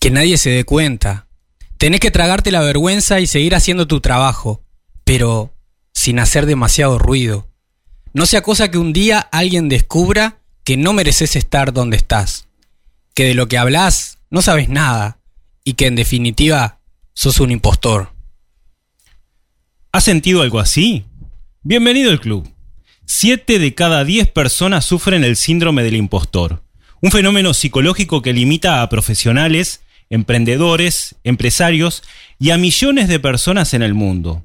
Que nadie se dé cuenta. Tenés que tragarte la vergüenza y seguir haciendo tu trabajo, pero sin hacer demasiado ruido. No sea cosa que un día alguien descubra que no mereces estar donde estás, que de lo que hablas no sabes nada y que en definitiva sos un impostor. ¿Has sentido algo así? Bienvenido al club. Siete de cada diez personas sufren el síndrome del impostor, un fenómeno psicológico que limita a profesionales, emprendedores, empresarios y a millones de personas en el mundo.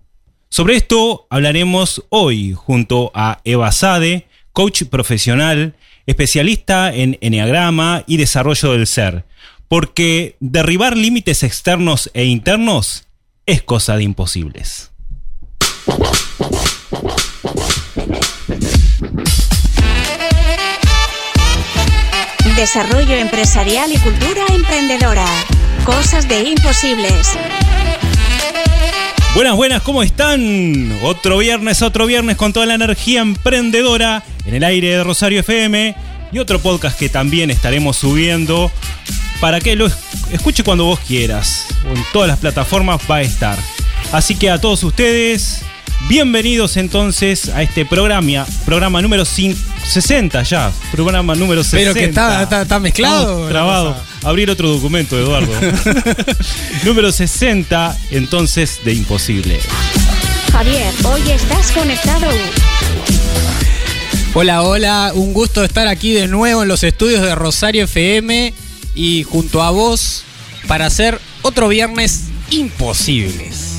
Sobre esto hablaremos hoy junto a Eva Sade, coach profesional, especialista en enneagrama y desarrollo del ser, porque derribar límites externos e internos es cosa de imposibles. Desarrollo empresarial y cultura emprendedora. Cosas de imposibles. Buenas, buenas, ¿cómo están? Otro viernes, otro viernes con toda la energía emprendedora en el aire de Rosario FM y otro podcast que también estaremos subiendo para que lo escuche cuando vos quieras. En todas las plataformas va a estar. Así que a todos ustedes, Bienvenidos entonces a este programa, programa número 60 ya, programa número 60. Pero que está, está, mezclado. trabado. Abrir otro documento, Eduardo. número 60 entonces de Imposible. Javier, hoy estás conectado. Hola, hola, un gusto estar aquí de nuevo en los estudios de Rosario FM y junto a vos para hacer otro viernes imposibles.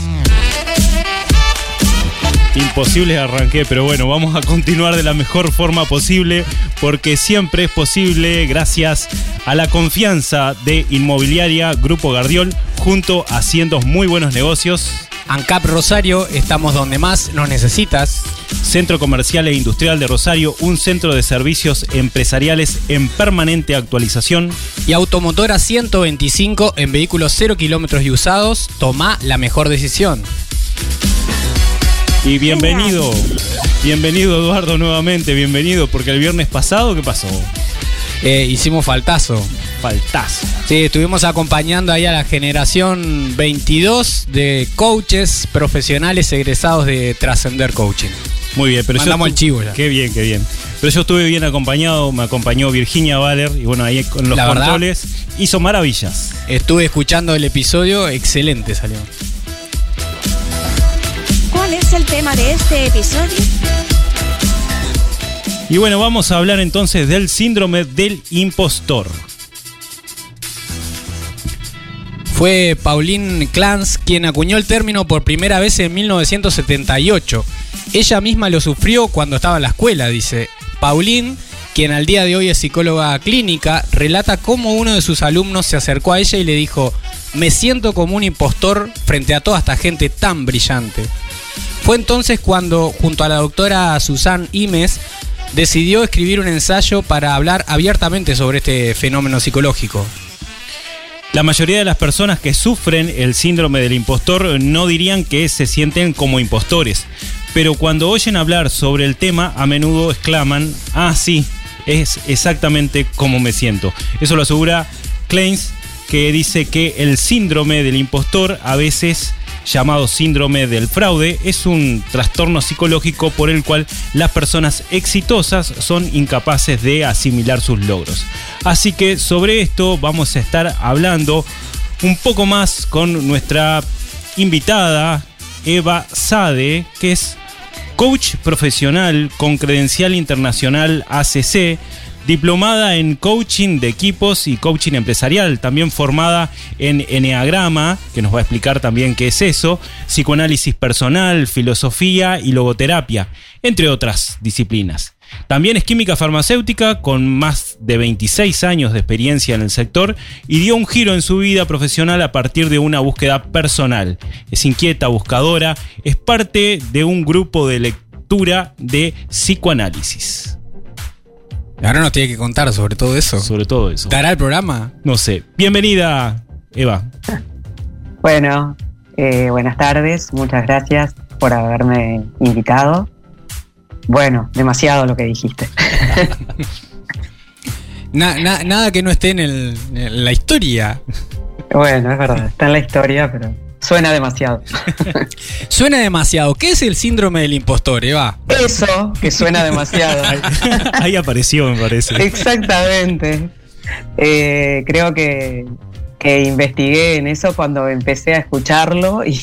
Imposible arranqué, pero bueno, vamos a continuar de la mejor forma posible porque siempre es posible gracias a la confianza de Inmobiliaria Grupo Gardiol junto a haciendo muy buenos negocios. ANCAP Rosario, estamos donde más nos necesitas. Centro Comercial e Industrial de Rosario, un centro de servicios empresariales en permanente actualización. Y Automotora 125 en vehículos 0 kilómetros y usados, toma la mejor decisión. Y bienvenido, bienvenido Eduardo nuevamente, bienvenido, porque el viernes pasado, ¿qué pasó? Eh, hicimos faltazo. Faltazo. Sí, estuvimos acompañando ahí a la generación 22 de coaches profesionales egresados de Trascender Coaching. Muy bien, pero Mandamos el chivo ya. Qué bien, qué bien. Pero yo estuve bien acompañado, me acompañó Virginia Valer y bueno, ahí con los controles hizo maravillas. Estuve escuchando el episodio, excelente salió. ¿Cuál es el tema de este episodio? Y bueno, vamos a hablar entonces del síndrome del impostor. Fue Pauline Clance quien acuñó el término por primera vez en 1978. Ella misma lo sufrió cuando estaba en la escuela, dice. Pauline, quien al día de hoy es psicóloga clínica, relata cómo uno de sus alumnos se acercó a ella y le dijo, me siento como un impostor frente a toda esta gente tan brillante. Fue entonces cuando, junto a la doctora Susan Imes, decidió escribir un ensayo para hablar abiertamente sobre este fenómeno psicológico. La mayoría de las personas que sufren el síndrome del impostor no dirían que se sienten como impostores, pero cuando oyen hablar sobre el tema a menudo exclaman, ah sí, es exactamente como me siento. Eso lo asegura Kleins, que dice que el síndrome del impostor a veces llamado síndrome del fraude, es un trastorno psicológico por el cual las personas exitosas son incapaces de asimilar sus logros. Así que sobre esto vamos a estar hablando un poco más con nuestra invitada Eva Sade, que es coach profesional con credencial internacional ACC diplomada en coaching de equipos y coaching empresarial, también formada en Enneagrama, que nos va a explicar también qué es eso, psicoanálisis personal, filosofía y logoterapia, entre otras disciplinas. También es química farmacéutica con más de 26 años de experiencia en el sector y dio un giro en su vida profesional a partir de una búsqueda personal. Es inquieta, buscadora, es parte de un grupo de lectura de psicoanálisis. Ahora nos tiene que contar sobre todo eso. Sobre todo eso. ¿Dará el programa? No sé. Bienvenida, Eva. Bueno, eh, buenas tardes. Muchas gracias por haberme invitado. Bueno, demasiado lo que dijiste. nada que no esté en, la historia. Bueno, es verdad, está en la historia, pero suena demasiado. Suena demasiado. ¿Qué es el síndrome del impostor, Eva? Eso, que suena demasiado. Ahí apareció, me parece. Exactamente. Eh, creo que, que investigué en eso cuando empecé a escucharlo y,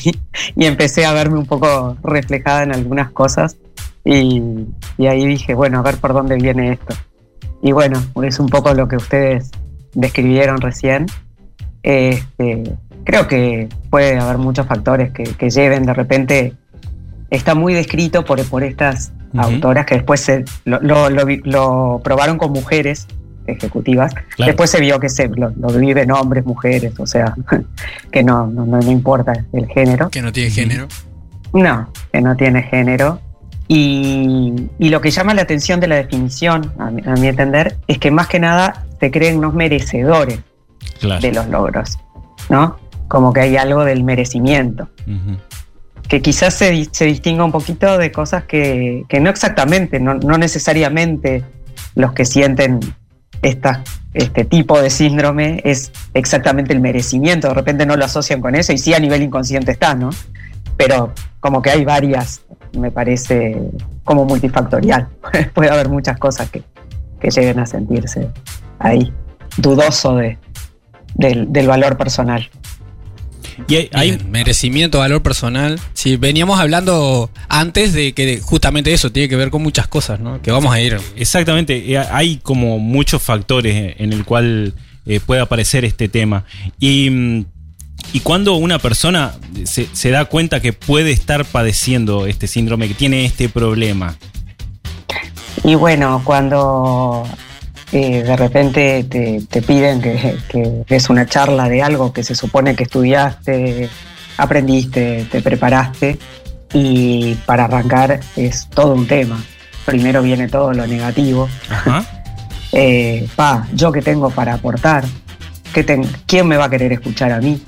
y empecé a verme un poco reflejada en algunas cosas. Y, y ahí dije, bueno, a ver por dónde viene esto. Y bueno, es un poco lo que ustedes describieron recién. Este, creo que puede haber muchos factores que, que lleven de repente. Está muy descrito por, por estas autoras que después se, lo, lo- lo vi- lo probaron con mujeres ejecutivas. Claro. Después se vio que se lo, viven hombres, mujeres, o sea, que no, no, no- no importa el género. Que no tiene género. No, que no tiene género. Y, y lo que llama la atención de la definición, a mi, a mi entender, es que más que nada se creen unos merecedores Claro. de los logros, ¿no? Como que hay algo del merecimiento, que quizás se, se distinga un poquito de cosas que, que no exactamente, no, no necesariamente los que sienten esta, este tipo de síndrome es exactamente el merecimiento, de repente no lo asocian con eso y sí a nivel inconsciente está, ¿no? Pero como que hay varias, me parece como multifactorial, puede haber muchas cosas que, que lleguen a sentirse ahí, dudoso de, del, del valor personal. Y hay, merecimiento, valor personal. Sí, veníamos hablando antes de que justamente eso tiene que ver con muchas cosas, ¿no? Que vamos a ir. Exactamente, eh, hay como muchos factores en el cual eh, puede aparecer este tema. Y, mm, y cuando una persona se, se da cuenta que puede estar padeciendo este síndrome, que tiene este problema. Y bueno, cuando eh, de repente te, te piden que, que des una charla de algo que se supone que estudiaste, aprendiste, te preparaste, y para arrancar es todo un tema. Primero viene todo lo negativo. Ajá. Eh, pa, yo qué tengo para aportar, ¿Qué ten- ¿quién me va a querer escuchar a mí?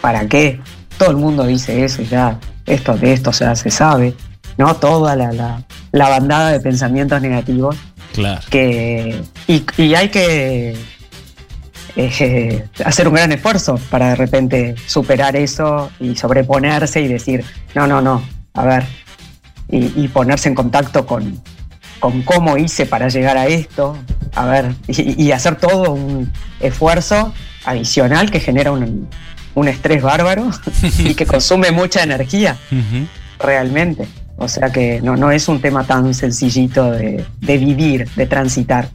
¿Para qué? Todo el mundo dice eso y ya, esto de esto ya se sabe, ¿no? Toda la, la- la bandada de pensamientos negativos Claro. que y, y hay que eh, hacer un gran esfuerzo para de repente superar eso y sobreponerse y decir, no, no, no, a ver, y, y ponerse en contacto con, con cómo hice para llegar a esto, a ver, y, y hacer todo un esfuerzo adicional que genera un, un estrés bárbaro y que consume mucha energía realmente. O sea que no, no es un tema tan sencillito de, de vivir, de transitar.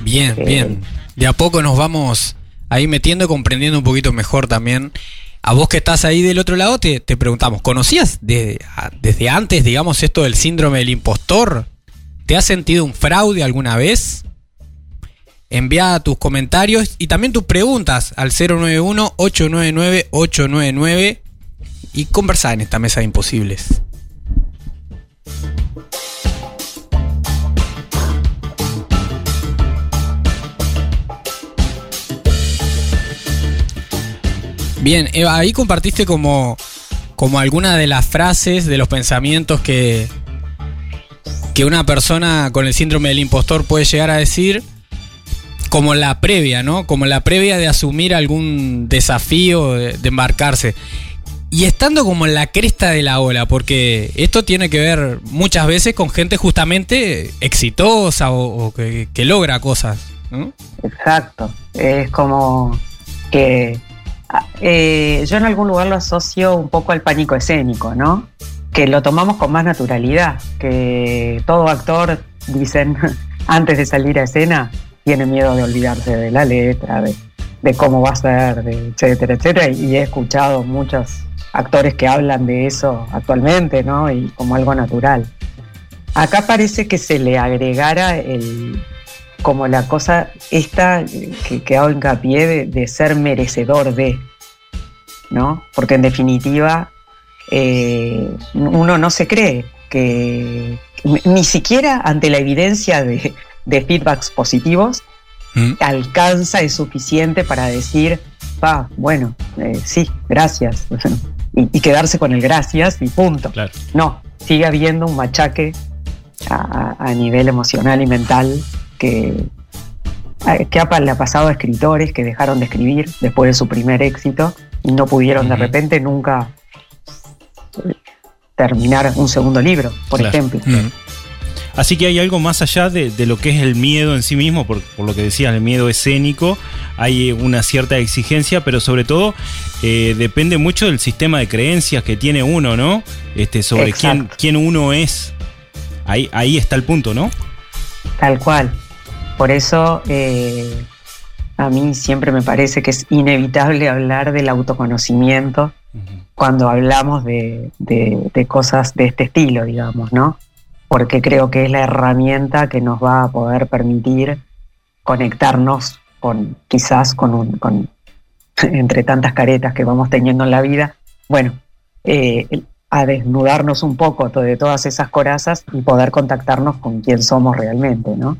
Bien, Eh. bien. De a poco nos vamos ahí metiendo y comprendiendo un poquito mejor también. A vos que estás ahí del otro lado, te, te preguntamos, ¿conocías de- a- desde antes, digamos, esto del síndrome del impostor? ¿Te has sentido un fraude alguna vez? Envía tus comentarios y también tus preguntas al 091-899-899 y conversá en esta mesa de imposibles. Bien, Eva, ahí compartiste como, como alguna de las frases, de los pensamientos que, que una persona con el síndrome del impostor puede llegar a decir, como la previa, ¿no? Como la previa de asumir algún desafío, de, de embarcarse. Y estando como en la cresta de la ola, porque esto tiene que ver muchas veces con gente justamente exitosa o, que, logra cosas. Exacto. Es como que ah, eh, yo en algún lugar lo asocio un poco al pánico escénico, ¿no? Que lo tomamos con más naturalidad, que todo actor, dicen, antes de salir a escena, tiene miedo de olvidarse de la letra, de cómo va a ser, etcétera, etcétera. Y he escuchado muchos actores que hablan de eso actualmente, ¿no? Y como algo natural. Acá parece que se le agregara el, como la cosa esta que, que hago hincapié de, de ser merecedor de, ¿no? Porque en definitiva eh, uno no se cree que ni siquiera ante la evidencia de, de feedbacks positivos ¿Mm? alcanza es suficiente para decir, va, bueno, eh, sí, gracias. y, y quedarse con el gracias y punto. Claro. No, sigue habiendo un machaque a, nivel emocional y mental que, ¿Qué ha- le ha pasado a escritores que dejaron de escribir después de su primer éxito y no pudieron de repente nunca eh, terminar un segundo libro, por Claro. ejemplo? Mm. Así que hay algo más allá de, de lo que es el miedo en sí mismo, por, por lo que decías, el miedo escénico, hay una cierta exigencia, pero sobre todo eh, depende mucho del sistema de creencias que tiene uno, ¿no? Este, sobre quién, quién uno es. Ahí, ahí está el punto, ¿no? Tal cual. Por eso eh, a mí siempre me parece que es inevitable hablar del autoconocimiento cuando hablamos de, de- de cosas de este estilo, digamos, ¿no? Porque creo que es la herramienta que nos va a poder permitir conectarnos con, quizás con un, con, entre tantas caretas que vamos teniendo en la vida, bueno, eh, a desnudarnos un poco de todas esas corazas y poder contactarnos con quién somos realmente, ¿no?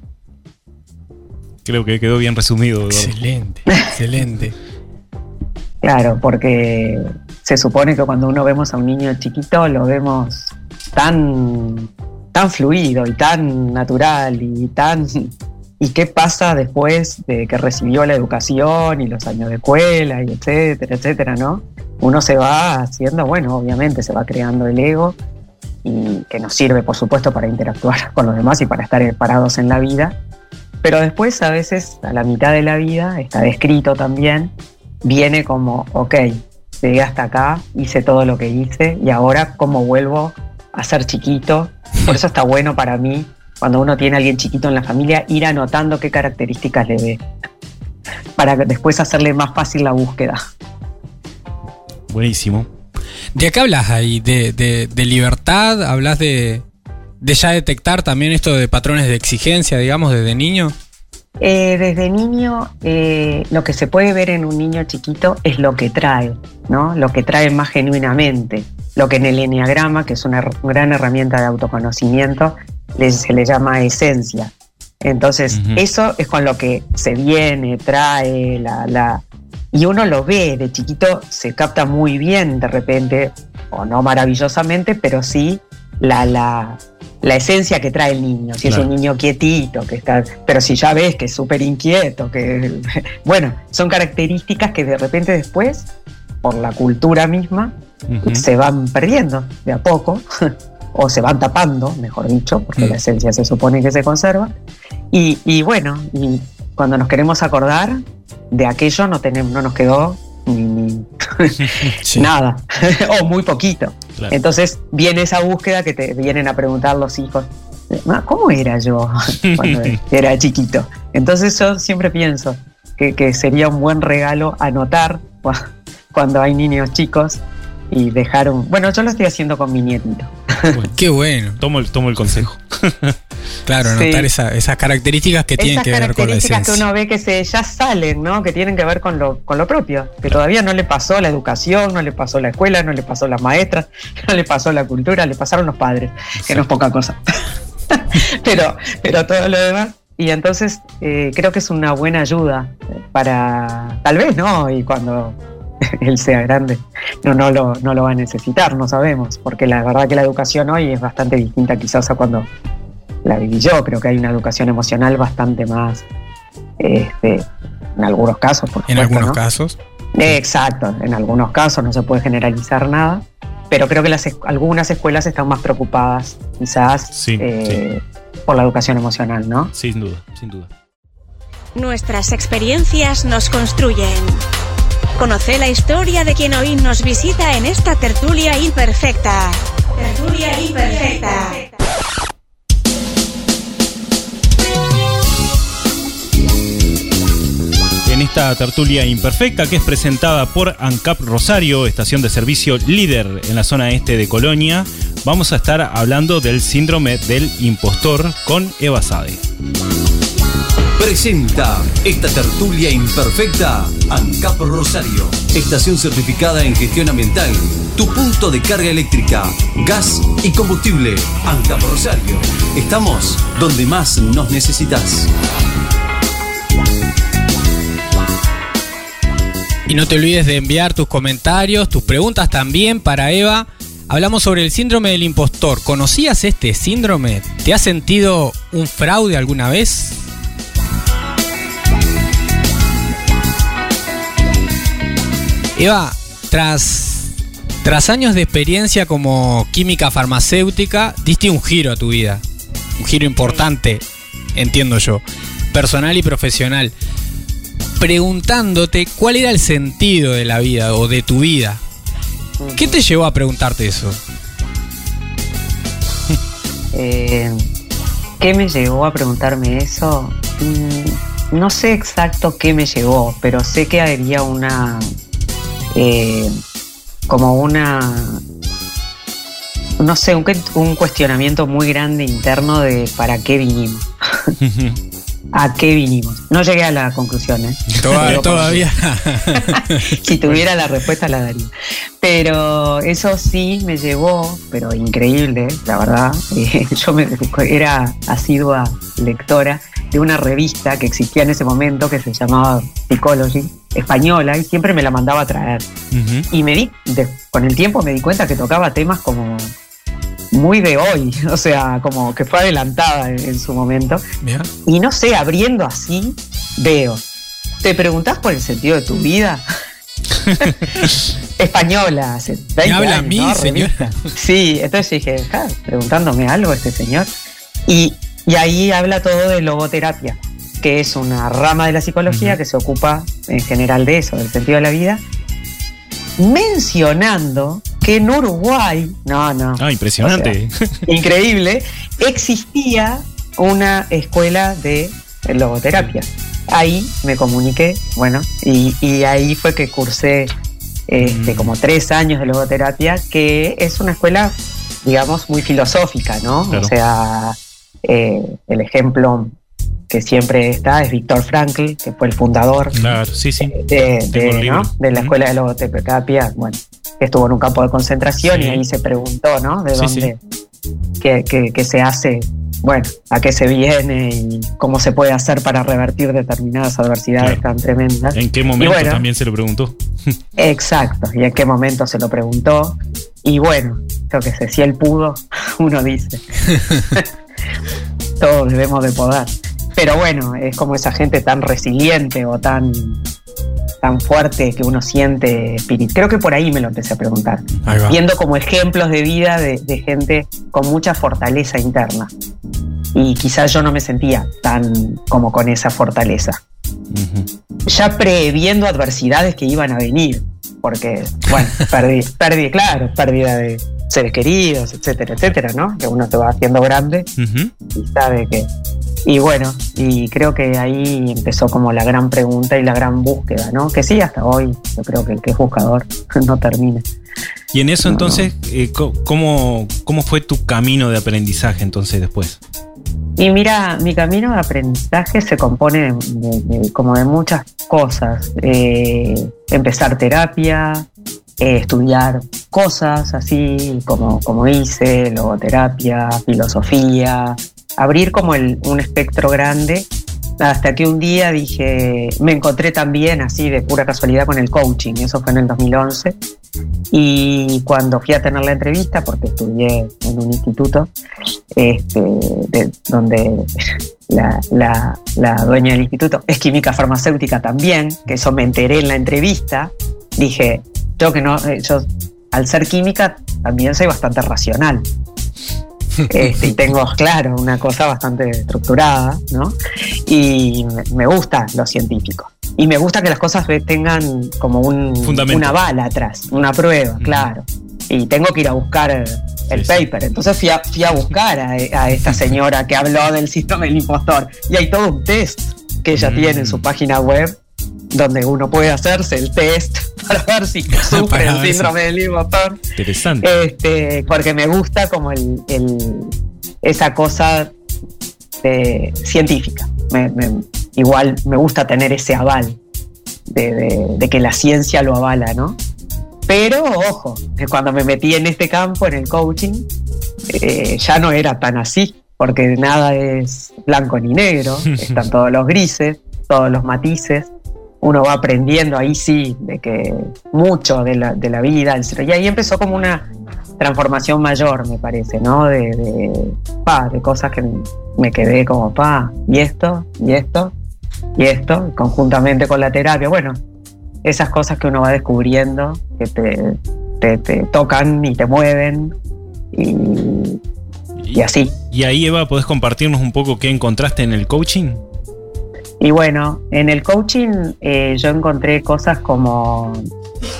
Creo que quedó bien resumido. Eduardo. Excelente, excelente. Claro, porque se supone que cuando uno vemos a un niño chiquito lo vemos tan, tan fluido y tan natural y tan... ¿Y qué pasa después de que recibió la educación y los años de escuela y etcétera, etcétera, no? Uno se va haciendo, bueno, obviamente se va creando el ego y que nos sirve, por supuesto, para interactuar con los demás y para estar parados en la vida. Pero después, a veces, a la mitad de la vida, está descrito también, viene como, ok, llegué hasta acá, hice todo lo que hice y ahora cómo vuelvo a ser chiquito. Por eso está bueno para mí, cuando uno tiene a alguien chiquito en la familia, ir anotando qué características le ve, para después hacerle más fácil la búsqueda. Buenísimo. ¿De qué hablas ahí? ¿De, de- de libertad? ¿Hablas de, de ya detectar también esto de patrones de exigencia, digamos, desde niño? Eh, desde niño, eh, lo que se puede ver en un niño chiquito es lo que trae, ¿no? Lo que trae más genuinamente. Lo que en el enneagrama, que es una gran herramienta de autoconocimiento, se le llama esencia. Entonces, eso es con lo que se viene, trae, la, la- y uno lo ve de chiquito, se capta muy bien de repente, o no maravillosamente, pero sí la, la, la esencia que trae el niño. Si Claro. es un niño quietito, que está. Pero si ya ves que es súper inquieto, que. Bueno, son características que de repente después, por la cultura misma, se van perdiendo de a poco, o se van tapando, mejor dicho, porque Mm. la esencia se supone que se conserva. Y, y bueno, y cuando nos queremos acordar de aquello, no, tenemos, no nos quedó ni, ni Sí. nada, o muy poquito. Claro. Entonces viene esa búsqueda que te vienen a preguntar los hijos, "Ma, ¿cómo era yo cuando era chiquito? Entonces yo siempre pienso que, que sería un buen regalo anotar cua- cuando hay niños chicos y dejar un... Bueno, yo lo estoy haciendo con mi nietito. Qué bueno. Tomo, el, tomo el consejo. Claro, Sí. anotar esa- esas características que tienen Esas que ver con la características esencia. que uno ve que se ya salen, ¿no? Que tienen que ver con lo, con lo propio, que todavía no le pasó la educación, no le pasó la escuela, no le pasó las maestras, no le pasó la cultura, le pasaron los padres, que no es poca cosa. pero, pero todo lo demás. Y entonces eh, creo que es una buena ayuda para, tal vez, ¿no? Y cuando él sea grande, no, no, lo, no lo va a necesitar, no sabemos, porque la verdad que la educación hoy es bastante distinta quizás a cuando la viví yo. Creo que hay una educación emocional bastante más, este, en algunos casos, por En supuesto, algunos ¿no? casos. Exacto, en algunos casos no se puede generalizar nada, pero creo que las, algunas escuelas están más preocupadas quizás Sí, eh, por la educación emocional, ¿no? Sin duda, sin duda. Nuestras experiencias nos construyen. Conoce la historia de quien hoy nos visita en esta tertulia imperfecta. Tertulia imperfecta. En esta tertulia imperfecta que es presentada por ANCAP Rosario, estación de servicio líder en la zona este de Colonia, vamos a estar hablando del síndrome del impostor con Eva Sade. Presenta esta tertulia imperfecta ANCAP Rosario, estación certificada en gestión ambiental, tu punto de carga eléctrica, gas y combustible. ANCAP Rosario, estamos donde más nos necesitas. Y no te olvides de enviar tus comentarios, tus preguntas también para Eva. Hablamos sobre el síndrome del impostor. ¿Conocías este síndrome? ¿Te has sentido un fraude alguna vez? Eva, tras, tras años de experiencia como química farmacéutica, diste un giro a tu vida. Un giro importante, entiendo yo. Personal y profesional. Preguntándote cuál era el sentido de la vida o de tu vida. ¿Qué te llevó a preguntarte eso? Eh, ¿Qué me llevó a preguntarme eso? Mm, no sé exacto qué me llevó, pero sé que había una. Eh, como una. No sé, un, un cuestionamiento muy grande interno de para qué vinimos. ¿A qué vinimos? No llegué a la conclusión, ¿eh? Toda- Digo, todavía. si tuviera la respuesta la daría. Pero eso sí me llevó, pero increíble, la verdad. eh, yo me, era asidua lectora de una revista que existía en ese momento que se llamaba Psychology, española, y siempre me la mandaba a traer. Y me di, de- con el tiempo me di cuenta que tocaba temas como muy de hoy, o sea, como que fue adelantada en- en su momento. Y no sé, abriendo así, veo. ¿Te preguntás por el sentido de tu vida? Española, hace 20 habla a años, mí, ¿no? señor? Revista. Sí, entonces dije, "Ja, preguntándome algo este señor. Y, y ahí habla todo de logoterapia, que es una rama de la psicología que se ocupa en general de eso, del sentido de la vida, mencionando que en Uruguay, no, no, Ah, impresionante. increíble, existía una escuela de logoterapia. Ahí me comuniqué, bueno, y, y ahí fue que cursé este, Mm. como tres años de logoterapia, que es una escuela, digamos, muy filosófica, ¿no? Claro. O sea, eh, el ejemplo que siempre está es Víctor Frankl, que fue el fundador Claro, sí, sí. de, el de, libro. ¿no? de la escuela de logoterapia, bueno, que estuvo en un campo de concentración Sí. y ahí se preguntó, ¿no? De dónde, qué, qué- qué se hace, bueno, a qué se viene y cómo se puede hacer para revertir determinadas adversidades Claro. tan tremendas. ¿En qué momento bueno. también se lo preguntó? Exacto, y en qué momento se lo preguntó. Y bueno, yo que sé, si él pudo, uno dice. Todos debemos de poder. Pero bueno, es como esa gente tan resiliente o tan, tan fuerte que uno siente espíritu. Creo que por ahí me lo empecé a preguntar. Viendo como ejemplos de vida de, de gente con mucha fortaleza interna. Y quizás yo no me sentía tan como con esa fortaleza ya previendo adversidades que iban a venir, porque, bueno, perdí, perdí, claro, pérdida de seres queridos, etcétera, etcétera, ¿no? Que uno se va haciendo grande y sabe que... Y bueno, y creo que ahí empezó como la gran pregunta y la gran búsqueda, ¿no? Que sí, hasta hoy, yo creo que el que es buscador no termina. Y en eso No, entonces, eh, ¿cómo, ¿cómo fue tu camino de aprendizaje entonces después? Y mira, mi camino de aprendizaje se compone de, de- como de muchas cosas. Eh, empezar terapia, eh, estudiar cosas así como, como hice, logoterapia, filosofía, abrir como el- un espectro grande hasta que un día dije, me encontré también así de pura casualidad con el coaching, eso fue en el 2011. Y cuando fui a tener la entrevista, porque estudié en un instituto, este, de- donde la dueña del instituto es química farmacéutica también, que eso me enteré en la entrevista, dije, yo que no, eh, yo al ser química también soy bastante racional. Este, y tengo, claro, una cosa bastante estructurada, ¿no? Y me- gusta lo científico. Y me gusta que las cosas tengan como un, Fundamento. una bala atrás, una prueba, claro. Y tengo que ir a buscar el, sí. paper. Entonces fui a, fui a buscar a, a esta señora que habló del síndrome del impostor. Y hay todo un test que ella Mm. tiene en su página web donde uno puede hacerse el test para ver si sufre el síndrome del impostor. Interesante. Este, porque me gusta como el, el- esa cosa de- científica. Me- me- igual me gusta tener ese aval de, de- de que la ciencia lo avala, ¿no? Pero ojo, que cuando me metí en este campo, en el coaching, eh, ya no era tan así, porque nada es blanco ni negro, están todos los grises, todos los matices. Uno va aprendiendo ahí sí de que mucho de la, de la vida, y ahí empezó como una transformación mayor, me parece, ¿no? De, de, pa, de cosas que me quedé como, pa, y esto, y esto, y esto, conjuntamente con la terapia. Bueno, esas cosas que uno va descubriendo, que te, te, te tocan y te mueven y, y así. Y ahí, Eva, ¿podés compartirnos un poco qué encontraste en el coaching? Y bueno, en el coaching eh, yo encontré cosas como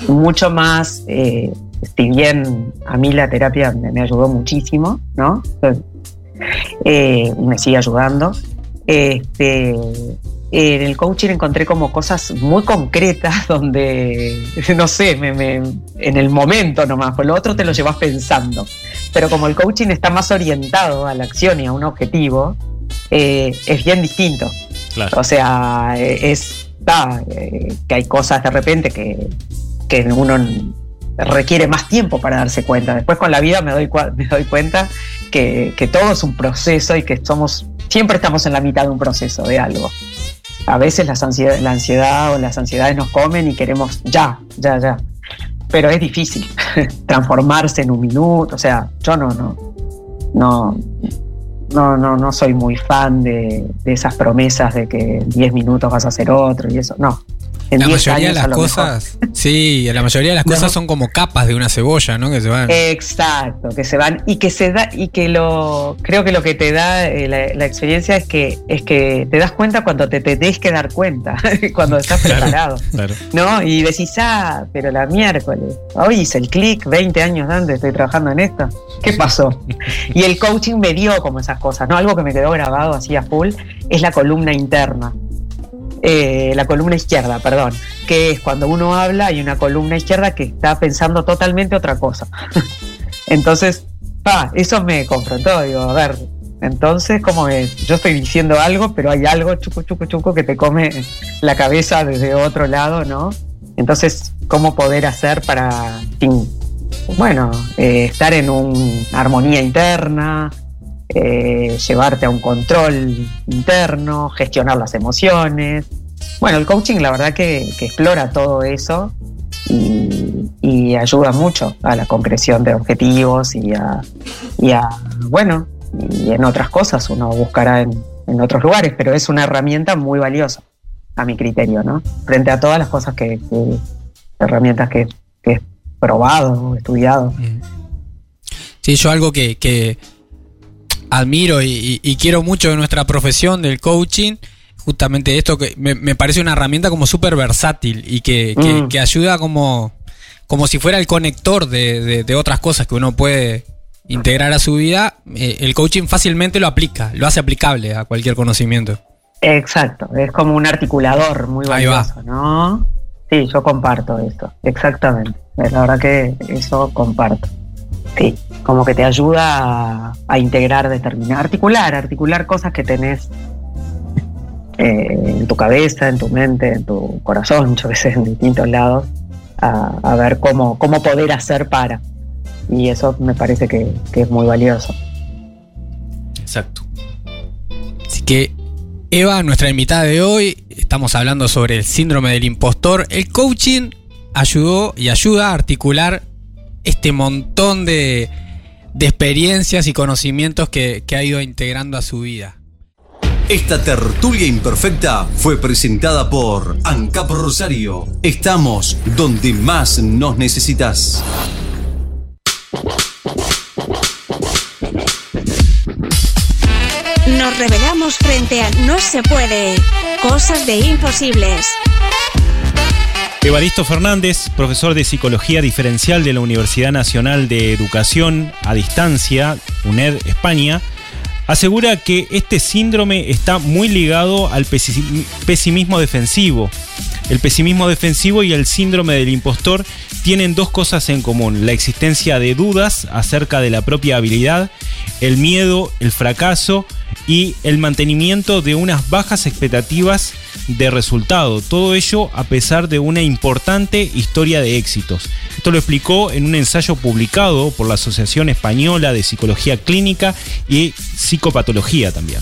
mucho más, eh, si bien a mí la terapia me, ayudó muchísimo, ¿no? Eh, me sigue ayudando. Este, en el coaching encontré como cosas muy concretas donde, no sé, me, me- en el momento nomás, por lo otro te lo llevas pensando. Pero como el coaching está más orientado a la acción y a un objetivo, eh, es bien distinto. O sea, eh, es eh, que hay cosas de repente que, que uno requiere más tiempo para darse cuenta. Después con la vida me doy, me doy cuenta que, que todo es un proceso y que somos siempre estamos en la mitad de un proceso de algo. A veces ansiedad, la ansiedad o las ansiedades nos comen y queremos ya, ya, ya. Pero es difícil transformarse en un minuto. O sea, yo no, no, no, no, no, no soy muy fan de, de esas promesas de que en 10 minutos vas a hacer otro y eso. No. En La 10 mayoría de años las mejor. cosas, sí, la mayoría de las cosas son como capas de una cebolla, ¿no? Que se van. Exacto, que se van y que se da y que lo creo que lo que te da eh, la, la experiencia es que es que te das cuenta cuando te tenés que dar cuenta, cuando estás preparado, Claro. ¿no? Y decís, ah, pero la miércoles, hoy hice el clic, 20 años antes estoy trabajando en esto, ¿qué pasó? Y el coaching me dio como esas cosas, ¿no? Algo que me quedó grabado así a full es la columna interna. Eh, la columna izquierda, perdón, que es cuando uno habla hay una columna izquierda que está pensando totalmente otra cosa. Entonces, pa, eso me confrontó, digo, a ver, entonces, ¿cómo es? Yo estoy diciendo algo, pero hay algo chuco, chuco, chuco que te come la cabeza desde otro lado, ¿no? Entonces, ¿cómo poder hacer para, bueno, eh, estar en una armonía interna, eh, llevarte a un control interno, gestionar las emociones? Bueno, el coaching la verdad que, que explora todo eso y, ayuda mucho a la concreción de objetivos y a, y a, bueno, y en otras cosas uno buscará en, en otros lugares, pero es una herramienta muy valiosa a mi criterio, ¿no? Frente a todas las cosas que, herramientas que, que he probado, estudiado. Sí, yo algo que, que admiro y- y quiero mucho de nuestra profesión del coaching, justamente esto que me, me parece una herramienta como súper versátil y que, que- Mm. que ayuda como, como si fuera el conector de, de- de otras cosas que uno puede integrar a su vida. Eh, el coaching fácilmente lo aplica, lo hace aplicable a cualquier conocimiento. Exacto, es como un articulador muy valioso, ¿no? Sí, yo comparto esto, exactamente. La verdad que eso comparto. Sí, como que te ayuda a, a integrar, determinar, articular, articular cosas que tenés eh, en tu cabeza, en tu mente, en tu corazón, que sé, en distintos lados, a, a ver cómo, cómo poder hacer para. Y eso me parece que, que es muy valioso. Exacto. Así que, Eva, nuestra invitada de hoy, estamos hablando sobre el síndrome del impostor. El coaching ayudó y ayuda a articular este montón de, de experiencias y conocimientos que, que ha ido integrando a su vida. Esta tertulia imperfecta fue presentada por ANCAP Rosario. Estamos donde más nos necesitas. Nos revelamos frente a No se puede. Cosas de imposibles. Evaristo Fernández, profesor de Psicología Diferencial de la Universidad Nacional de Educación a Distancia, UNED España, asegura que este síndrome está muy ligado al pesi- pesimismo defensivo. El pesimismo defensivo y el síndrome del impostor tienen dos cosas en común, la existencia de dudas acerca de la propia habilidad, el miedo, el fracaso y el mantenimiento de unas bajas expectativas de resultado. Todo ello a pesar de una importante historia de éxitos. Esto lo explicó en un ensayo publicado por la Asociación Española de Psicología Clínica y Psicopatología también.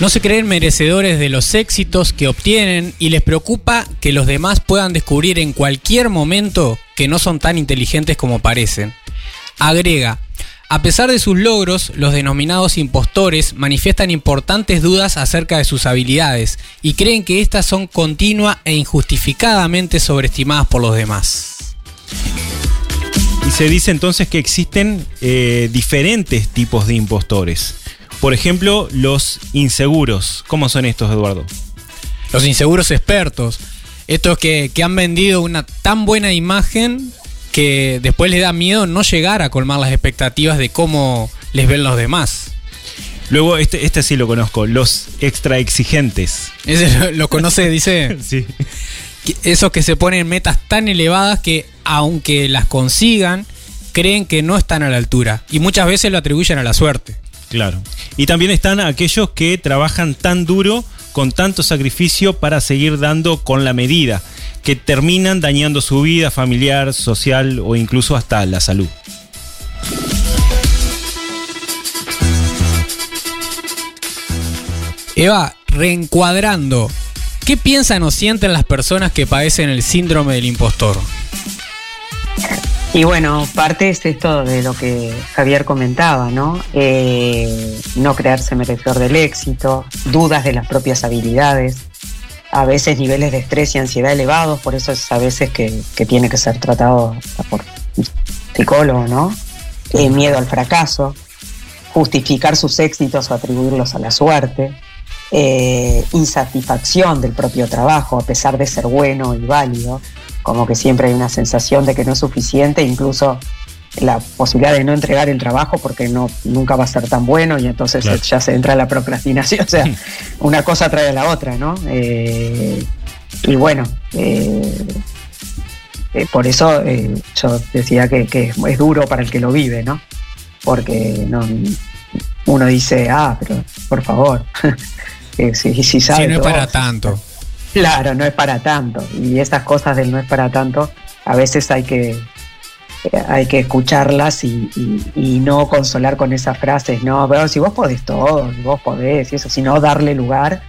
No se creen merecedores de los éxitos que obtienen y les preocupa que los demás puedan descubrir en cualquier momento que no son tan inteligentes como parecen. Agrega, A pesar de sus logros, los denominados impostores manifiestan importantes dudas acerca de sus habilidades y creen que éstas son continua e injustificadamente sobreestimadas por los demás. Y se dice entonces que existen eh, diferentes tipos de impostores. Por ejemplo, los inseguros. ¿Cómo son estos, Eduardo? Los inseguros expertos. Estos que, que han vendido una tan buena imagen que después les da miedo no llegar a colmar las expectativas de cómo les ven los demás. Luego, este, este sí lo conozco, los extra exigentes. Ese lo, conoce, dice. Sí. Esos que se ponen metas tan elevadas que, aunque las consigan, creen que no están a la altura. Y muchas veces lo atribuyen a la suerte. Claro. Y también están aquellos que trabajan tan duro, con tanto sacrificio para seguir dando con la medida, que terminan dañando su vida familiar, social o incluso hasta la salud. Eva, reencuadrando, ¿qué piensan o sienten las personas que padecen el síndrome del impostor? Y bueno, parte es esto de lo que Javier comentaba, ¿no? Eh, no creerse merecedor del éxito, dudas de las propias habilidades, a veces niveles de estrés y ansiedad elevados, por eso es a veces que, que tiene que ser tratado por psicólogo, ¿no? Eh, miedo al fracaso, justificar sus éxitos o atribuirlos a la suerte, eh, insatisfacción del propio trabajo a pesar de ser bueno y válido, como que siempre hay una sensación de que no es suficiente, incluso la posibilidad de no entregar el trabajo porque no nunca va a ser tan bueno y entonces Claro. ya se entra la procrastinación, o sea, una cosa trae a la otra, ¿no? Eh, y bueno, eh, eh, por eso eh, yo decía que, que es, duro para el que lo vive, ¿no? Porque no, uno dice, ah, pero por favor, si, si Si sabe no es para tanto. Claro, no es para tanto. Y esas cosas del no es para tanto, a veces hay que, hay que escucharlas y, y- y no consolar con esas frases, no, pero si vos podés todo, si vos podés, y eso, sino darle lugar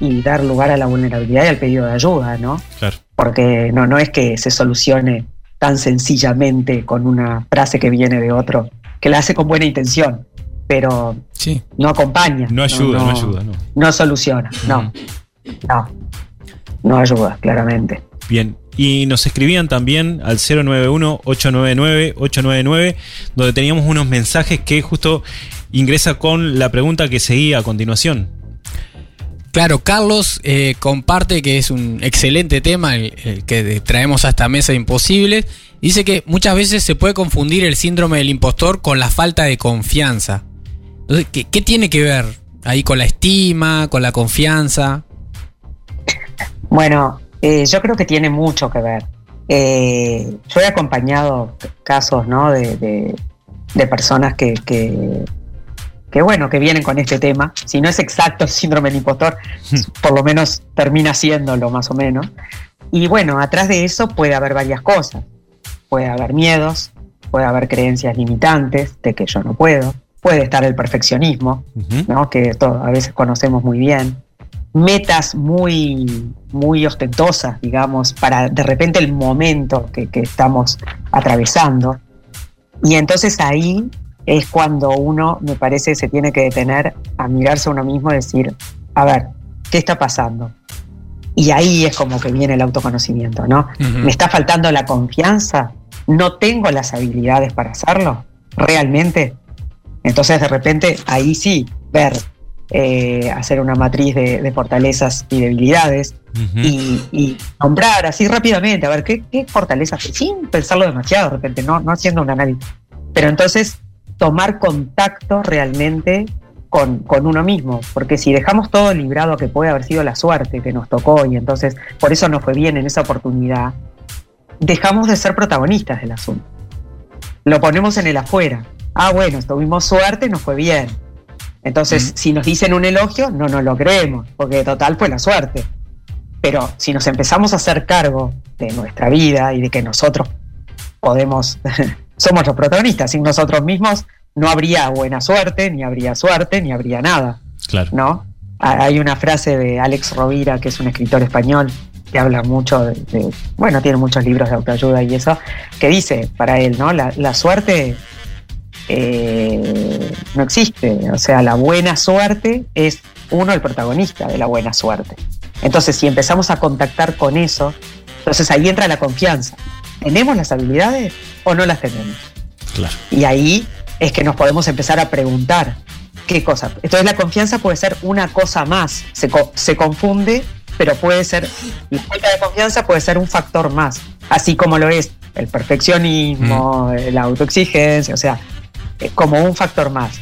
y dar lugar a la vulnerabilidad y al pedido de ayuda, ¿no? Claro. Porque no, no es que se solucione tan sencillamente con una frase que viene de otro, que la hace con buena intención, pero Sí. no acompaña. No ayuda, no, ayuda, no. No soluciona, no, no, no ayuda, claramente. Bien. Y nos escribían también al 091-899-899, donde teníamos unos mensajes que justo ingresa con la pregunta que seguía a continuación. Claro, Carlos eh, comparte que es un excelente tema el, el que traemos a esta mesa imposible. Dice que muchas veces se puede confundir el síndrome del impostor con la falta de confianza. Entonces, ¿qué, qué tiene que ver ahí con la estima, con la confianza? Bueno, eh, yo creo que tiene mucho que ver. Eh, yo he acompañado casos ¿no? de, de- de personas que, que, que, bueno, que vienen con este tema. Si no es exacto el síndrome del impostor, por lo menos termina siéndolo más o menos. Y bueno, atrás de eso puede haber varias cosas. Puede haber miedos, puede haber creencias limitantes de que yo no puedo, puede estar el perfeccionismo. ¿no? que a veces conocemos muy bien, metas muy, muy ostentosas, digamos, para de repente el momento que, que estamos atravesando. Y entonces ahí es cuando uno, me parece, se tiene que detener a mirarse a uno mismo y decir, a ver, ¿qué está pasando? Y ahí es como que viene el autoconocimiento, ¿no? ¿Me está faltando la confianza? ¿No tengo las habilidades para hacerlo? ¿Realmente? Entonces de repente ahí sí, ver, eh, hacer una matriz de, de fortalezas y debilidades y, y nombrar así rápidamente, a ver qué, qué fortalezas, sin pensarlo demasiado de repente, no, no haciendo un análisis. Pero entonces tomar contacto realmente con, con uno mismo, porque si dejamos todo librado a que puede haber sido la suerte que nos tocó y entonces por eso nos fue bien en esa oportunidad, dejamos de ser protagonistas del asunto. Lo ponemos en el afuera. Ah, bueno, tuvimos suerte, nos fue bien. Entonces, si nos dicen un elogio, no nos lo creemos, porque total fue la suerte. Pero si nos empezamos a hacer cargo de nuestra vida y de que nosotros podemos, somos los protagonistas, sin nosotros mismos no habría buena suerte, ni habría suerte, ni habría nada, Claro. ¿no? Ha- Hay una frase de Alex Rovira, que es un escritor español, que habla mucho de, de- bueno, tiene muchos libros de autoayuda y eso, que dice para él, ¿no? La, la suerte eh, no existe. O sea, la buena suerte es uno el protagonista de la buena suerte. Entonces, si empezamos a contactar con eso, entonces ahí entra la confianza. ¿Tenemos las habilidades o no las tenemos? Claro. Y ahí es que nos podemos empezar a preguntar qué cosa. Entonces la confianza puede ser una cosa más. Se, co- se confunde, pero puede ser, la falta de confianza puede ser un factor más. Así como lo es el perfeccionismo, la autoexigencia, o sea, como un factor más.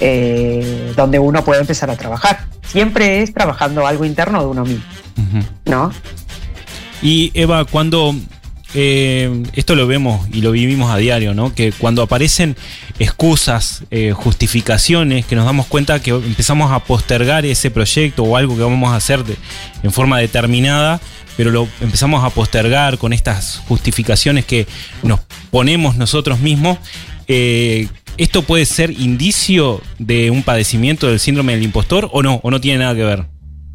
eh, donde uno puede empezar a trabajar. Siempre es trabajando algo interno de uno mismo. ¿no? Y Eva, cuando eh, esto lo vemos y lo vivimos a diario, ¿no? Que cuando aparecen excusas, eh, justificaciones, que nos damos cuenta que empezamos a postergar ese proyecto o algo que vamos a hacer de- en forma determinada, pero lo empezamos a postergar con estas justificaciones que nos ponemos nosotros mismos. Eh, ¿Esto puede ser indicio de un padecimiento del síndrome del impostor o no? ¿O no tiene nada que ver?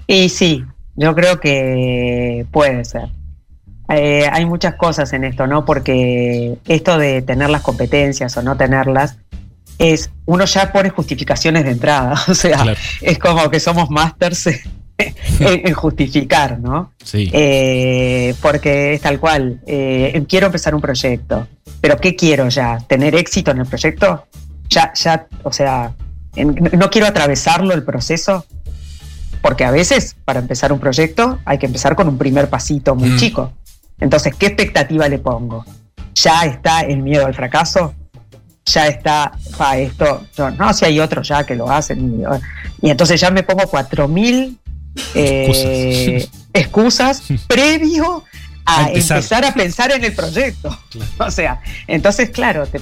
Y sí, yo creo que puede ser. Eh, hay muchas cosas en esto, ¿no? Porque esto de tener las competencias o no tenerlas, es uno ya pone justificaciones de entrada. O sea, Claro. es como que somos masters en, en justificar, ¿no? Sí. Eh, porque es tal cual. eh, quiero empezar un proyecto, pero ¿qué quiero ya? ¿Tener éxito en el proyecto? Ya, ya, o sea, en- no quiero atravesarlo el proceso, porque a veces para empezar un proyecto hay que empezar con un primer pasito muy Mm. chico. Entonces, ¿qué expectativa le pongo? ¿Ya está el miedo al fracaso? ¿Ya está pa, esto? no, si hay otros ya que lo hacen. Y, y entonces ya me pongo 4.000 eh, excusas previo a, A empezar. empezar. a pensar en el proyecto. O sea, entonces, claro, te-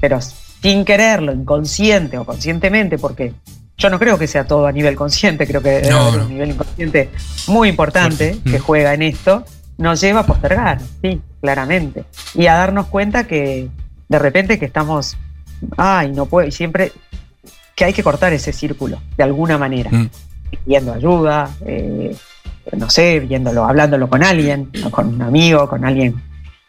pero sin quererlo, inconsciente o conscientemente, porque yo no creo que sea todo a nivel consciente, creo que No, haber no. un nivel inconsciente muy importante que Mm. juega en esto, nos lleva a postergar, sí, claramente. Y a darnos cuenta que de repente que estamos, ay, no puedo, y siempre que hay que cortar ese círculo, de alguna manera, Mm. Pidiendo ayuda, eh, no sé, viéndolo, hablándolo con alguien, o con un amigo, con alguien.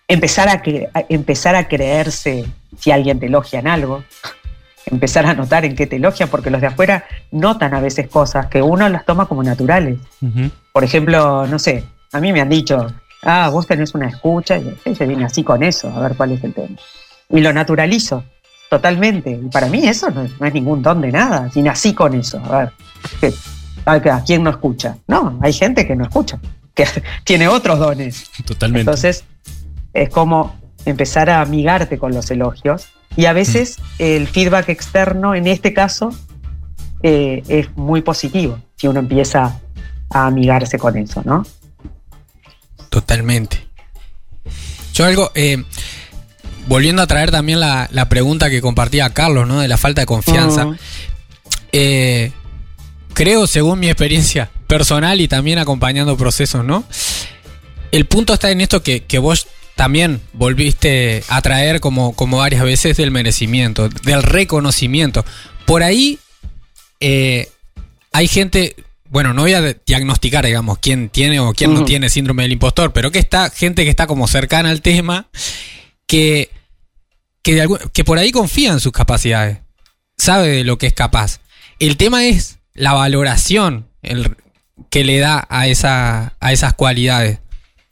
Empezar a, cre- a- empezar a creerse si alguien te elogia en algo, empezar a notar en qué te elogia, porque los de afuera notan a veces cosas que uno las toma como naturales. Ujú. Por ejemplo, no sé, a mí me han dicho, ah, vos tenés una escucha, y ella viene así con eso, a ver cuál es el tema. Y lo naturalizo totalmente. Y para mí eso no, es- no es ningún don de nada, si nací con eso. A ver, ¿qué- a, ver, ¿a quién no escucha? No, hay gente que no escucha, que tiene otros dones. Totalmente. Entonces, es como empezar a amigarte con los elogios. Y a veces el feedback externo, en este caso, eh, es muy positivo si uno empieza a amigarse con eso, ¿no? Totalmente. Yo algo, eh, volviendo a traer también la, la pregunta que compartía Carlos, ¿no? De la falta de confianza. Mm. Eh, creo, según mi experiencia personal y también acompañando procesos, ¿no? El punto está en esto que, que vos también volviste a traer como, como varias veces del merecimiento, del reconocimiento. Por ahí eh, hay gente, bueno, no voy a diagnosticar, digamos, quién tiene o quién no tiene síndrome del impostor, pero que está gente que está como cercana al tema, que, que, de algún- que por ahí confía en sus capacidades, sabe de lo que es capaz. El tema es la valoración el- que le da a, esa, a esas cualidades.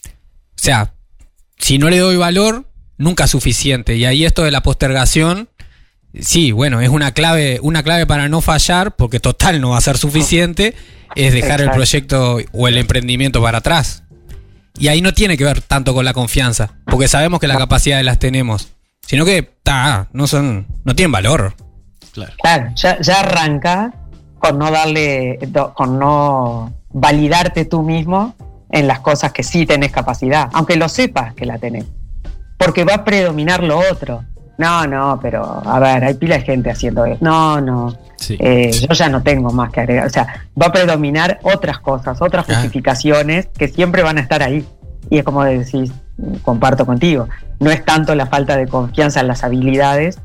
O sea, si no le doy valor, nunca es suficiente. Y ahí esto de la postergación, sí, bueno, es una clave, una clave para no fallar, porque total no va a ser suficiente, es dejar el proyecto o el emprendimiento para atrás. Y ahí no tiene que ver tanto con la confianza, porque sabemos que las capacidades las tenemos, sino que ta, no son, no tienen valor. Claro. Claro, ya, ya arranca con no darle, con no validarte tú mismo en las cosas que sí tenés capacidad, aunque lo sepas que la tenés. Porque va a predominar lo otro. No, no, pero a ver, hay pila de gente haciendo eso. No, no, Sí. eh, yo ya no tengo más que agregar. O sea, va a predominar otras cosas, otras Ah. justificaciones que siempre van a estar ahí. Y es como decís, comparto contigo, no es tanto la falta de confianza en las habilidades,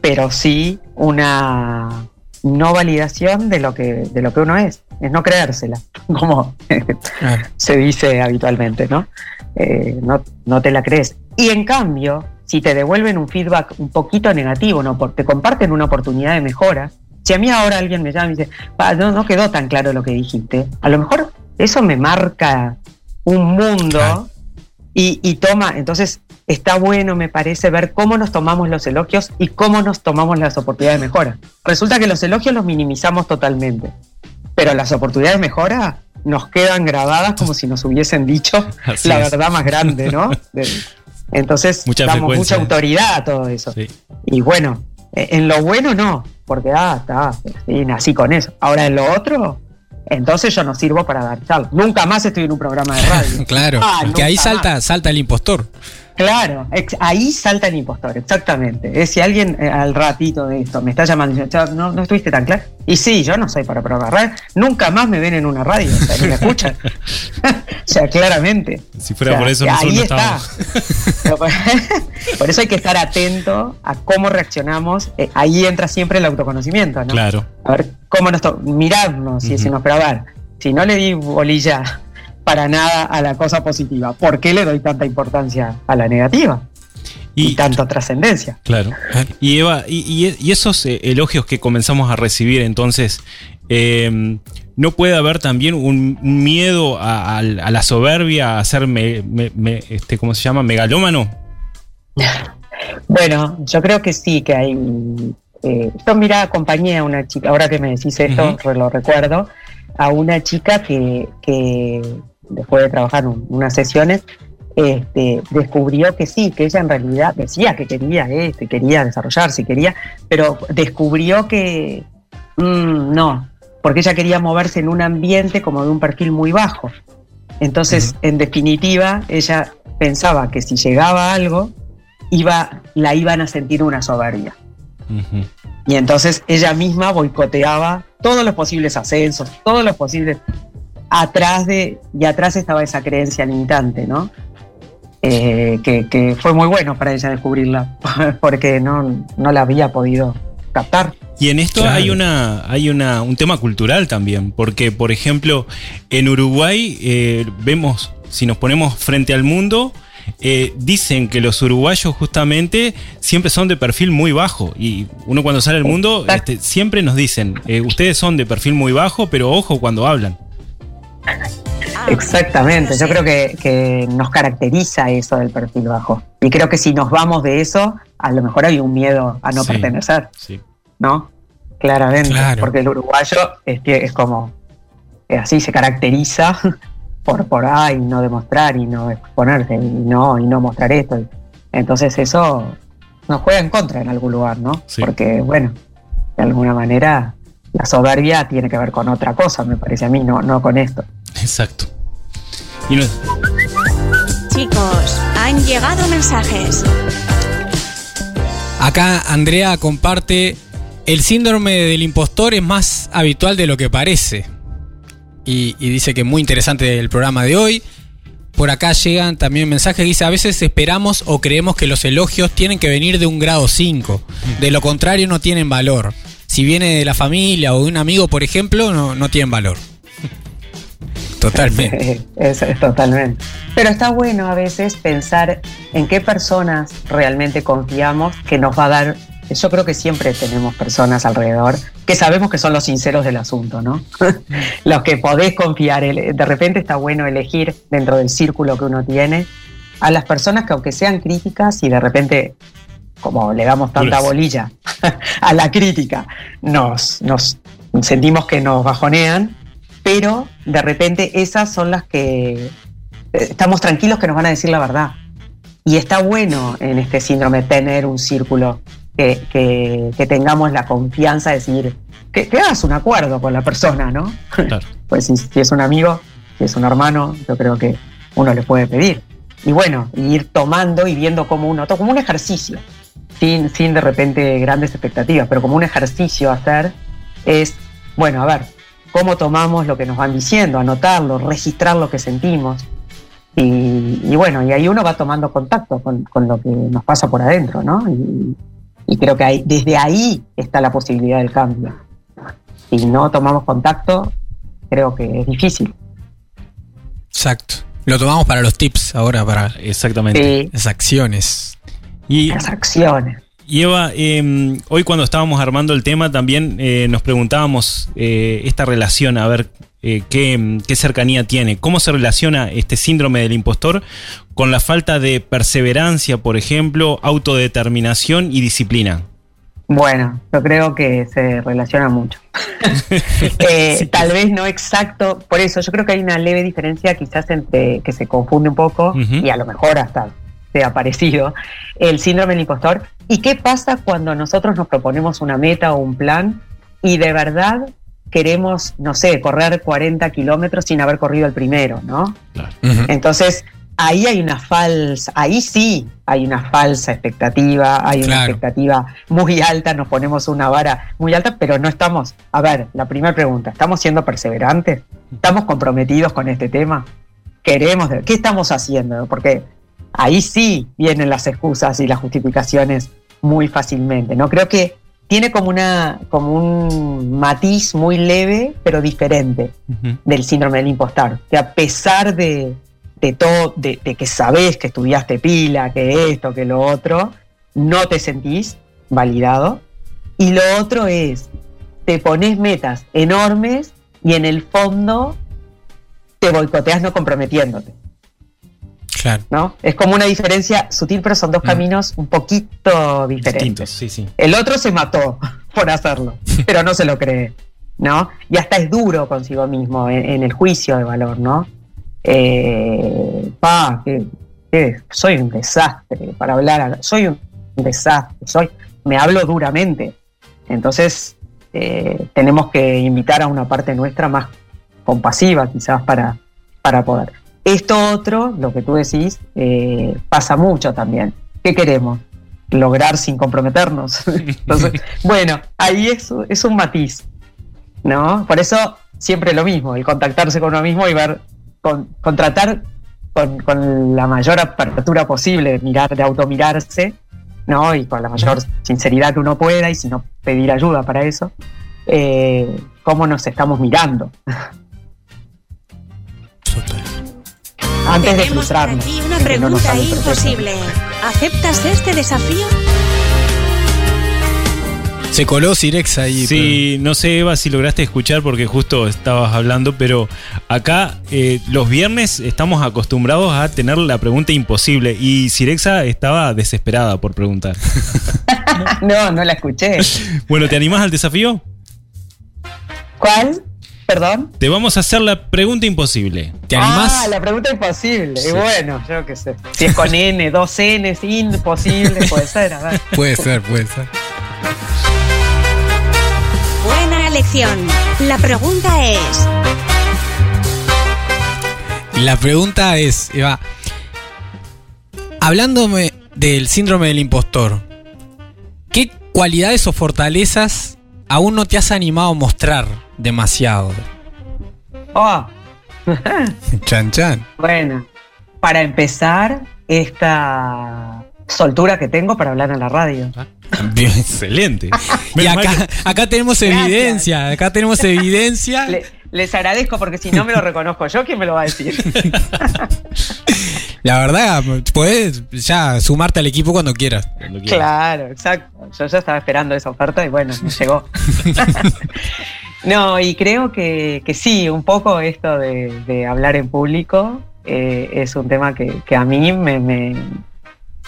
pero sí una no validación de lo que, de lo que uno es, es no creérsela, como se dice habitualmente, ¿no? Eh, no, no te la crees. Y en cambio, si te devuelven un feedback un poquito negativo, ¿no? Porque te comparten una oportunidad de mejora. Si a mí ahora alguien me llama y dice, no, no quedó tan claro lo que dijiste, a lo mejor eso me marca un mundo y, y, toma, entonces está bueno, me parece, ver cómo nos tomamos los elogios y cómo nos tomamos las oportunidades de mejora. Resulta que los elogios los minimizamos totalmente, pero las oportunidades de mejora nos quedan grabadas como si nos hubiesen dicho la verdad más grande, ¿no? Entonces damos mucha autoridad a todo eso. Y bueno, e, en lo bueno no, porque ah, está, sí, nací con eso. Ahora en lo otro, entonces yo no sirvo para dar charlas. Nunca más estoy en un programa de radio. claro, ah, que ahí salta, salta el impostor. Claro, ahí salta el impostor, exactamente. Es si alguien eh, al ratito de esto me está llamando y dice, no, no estuviste tan claro. Y sí, yo no soy para programar nunca más me ven en una radio, o sea, me escuchan. o sea, claramente. Si fuera por eso, ahí está. por eso hay que estar atento a cómo reaccionamos. Eh, ahí entra siempre el autoconocimiento, ¿no? Claro. A ver cómo nos mirarnos y decirnos, pero a ver, si no le di bolilla para nada a la cosa positiva. ¿Por qué le doy tanta importancia a la negativa? Y, tanta trascendencia. Claro. Y Eva, y, esos eh, elogios que comenzamos a recibir, entonces, eh, ¿no puede haber también un, miedo a, la soberbia, a ser, este, ¿cómo se llama? Megalómano. Bueno, yo creo que sí, que hay... Eh, yo mira, acompañé a una chica, ahora que me decís esto, lo recuerdo, a una chica que, que después de trabajar unas sesiones, este, descubrió que sí, que ella en realidad decía que quería esto, quería desarrollarse, quería, pero descubrió que mm, no, porque ella quería moverse en un ambiente como de un perfil muy bajo. Entonces, en definitiva, ella pensaba que si llegaba algo, iba, la iban a sentir una soberbia. Y entonces ella misma boicoteaba todos los posibles ascensos, todos los posibles atrás de, y atrás estaba esa creencia limitante, ¿no? Eh, que, fue muy bueno para ella descubrirla, porque no, no la había podido captar. Y en esto hay una hay una, un tema cultural también, porque por ejemplo en Uruguay eh, vemos, si nos ponemos frente al mundo, eh, dicen que los uruguayos justamente siempre son de perfil muy bajo y uno cuando sale al mundo este, siempre nos dicen, ustedes son de perfil muy bajo, pero ojo cuando hablan. Ah, Exactamente, yo creo que, nos caracteriza eso del perfil bajo. Y creo que si nos vamos de eso, a lo mejor hay un miedo a no pertenecer. ¿No? Claramente. Porque el uruguayo es, es como así se caracteriza por por ahí no demostrar y no exponerse y no, y no mostrar esto. Entonces eso nos juega en contra en algún lugar, ¿no? Porque, bueno, de alguna manera la soberbia tiene que ver con otra cosa, me parece a mí, no, no con esto. Exacto. Chicos, han llegado mensajes. Acá Andrea comparte, el síndrome del impostor es más habitual de lo que parece. Y, dice que es muy interesante el programa de hoy. Por acá llegan también mensajes que dice, a veces esperamos o creemos que los elogios tienen que venir de un grado 5. De lo contrario no tienen valor. Si viene de la familia o de un amigo, por ejemplo, no, no tienen valor. Totalmente. Es, totalmente. Pero está bueno a veces pensar en qué personas realmente confiamos que nos va a dar. Yo creo que siempre tenemos personas alrededor que sabemos que son los sinceros del asunto, ¿no? los que podés confiar. De repente está bueno elegir dentro del círculo que uno tiene a las personas que aunque sean críticas y de repente como le damos tanta bolilla a la crítica, nos, nos sentimos que nos bajonean, pero de repente esas son las que eh, estamos tranquilos que nos van a decir la verdad. Y está bueno en este síndrome tener un círculo que, tengamos la confianza de decir, que, hagas un acuerdo con la persona, ¿no? pues si, es un amigo, si es un hermano, yo creo que uno le puede pedir. Y bueno, ir tomando y viendo como uno, como un ejercicio, sin, sin de repente grandes expectativas, pero como un ejercicio a hacer es, bueno, a ver, cómo tomamos lo que nos van diciendo, anotarlo, registrar lo que sentimos. Y, bueno, y ahí uno va tomando contacto con, lo que nos pasa por adentro, ¿no? Y, creo que desde ahí está la posibilidad del cambio. Si no tomamos contacto, creo que es difícil. Exacto. Lo tomamos para los tips ahora, para exactamente las acciones. Y las acciones. Y Eva, eh, hoy cuando estábamos armando el tema también eh, nos preguntábamos eh, esta relación, a ver eh, qué, qué cercanía tiene, cómo se relaciona este síndrome del impostor con la falta de perseverancia, por ejemplo, autodeterminación y disciplina. Bueno, yo creo que se relaciona mucho. Tal vez no exacto, por eso yo creo que hay una leve diferencia quizás entre que se confunde un poco y a lo mejor hasta sea parecido el síndrome del impostor. ¿Y qué pasa cuando nosotros nos proponemos una meta o un plan y de verdad queremos, no sé, correr 40 kilómetros sin haber corrido el primero, ¿no? Entonces, ahí hay una falsa, ahí sí hay una falsa expectativa, hay una expectativa muy alta, nos ponemos una vara muy alta, pero no estamos, a ver, la primera pregunta, ¿estamos siendo perseverantes? ¿Estamos comprometidos con este tema? ¿Queremos? ¿Qué estamos haciendo? Porque ahí sí vienen las excusas y las justificaciones muy fácilmente, ¿no? Creo que tiene como una como un matiz muy leve, pero diferente del síndrome del impostor. Que a pesar de, de todo, de, de que sabés que estudiaste pila, que esto, que lo otro, no te sentís validado. Y lo otro es, te pones metas enormes y en el fondo te boicoteas no comprometiéndote. Claro. ¿no? Es como una diferencia sutil, pero son dos Mm. caminos un poquito Distintos, diferentes. sí, sí. El otro se mató por hacerlo, pero no se lo cree, ¿no? Y hasta es duro consigo mismo en, en el juicio de valor, ¿no? Eh, pa, que, que soy un desastre para hablar, soy un desastre, soy, me hablo duramente. Entonces, eh, tenemos que invitar a una parte nuestra más compasiva, quizás, para, para poder. Esto otro, lo que tú decís, eh, pasa mucho también. ¿Qué queremos? Lograr sin comprometernos. Entonces, bueno, ahí es, es un matiz, ¿no? Por eso siempre lo mismo, el contactarse con uno mismo y ver, con, contratar con, con la mayor apertura posible, de mirar, de automirarse, ¿no? Y con la mayor sinceridad que uno pueda y si no pedir ayuda para eso, eh, cómo nos estamos mirando antes de Tenemos para frustrarnos. ti una de no pregunta imposible. ¿Aceptas este desafío? Se coló Sirex ahí. Sí, no sé, Eva, si lograste escuchar porque justo estabas hablando, pero acá eh, los viernes estamos acostumbrados a tener la pregunta imposible y Sirexa estaba desesperada por preguntar. No, no la escuché. Bueno, ¿te animás al desafío? ¿Cuál? Perdón. Te vamos a hacer la pregunta imposible. ¿Te animás? Ah, la pregunta imposible. Sí. Y bueno, yo qué sé. Si es con N, dos N, imposible, puede ser. A ver. Puede ser, puede ser. Buena elección. La pregunta es, La pregunta es, Eva, hablándome del síndrome del impostor, ¿qué cualidades o fortalezas aún no te has animado a mostrar demasiado? Oh, Chan chan. bueno. Para empezar, esta soltura que tengo para hablar en la radio. Bien. Excelente. Y acá, tenemos Gracias. evidencia, acá tenemos evidencia. Le- les agradezco porque si no me lo reconozco yo, ¿quién me lo va a decir? La verdad, puedes ya sumarte al equipo cuando quieras. cuando quieras. Claro, exacto. Yo ya estaba esperando esa oferta y bueno, me llegó. No, y creo que, que sí, un poco esto de, de hablar en público eh, es un tema que, que a mí me, me,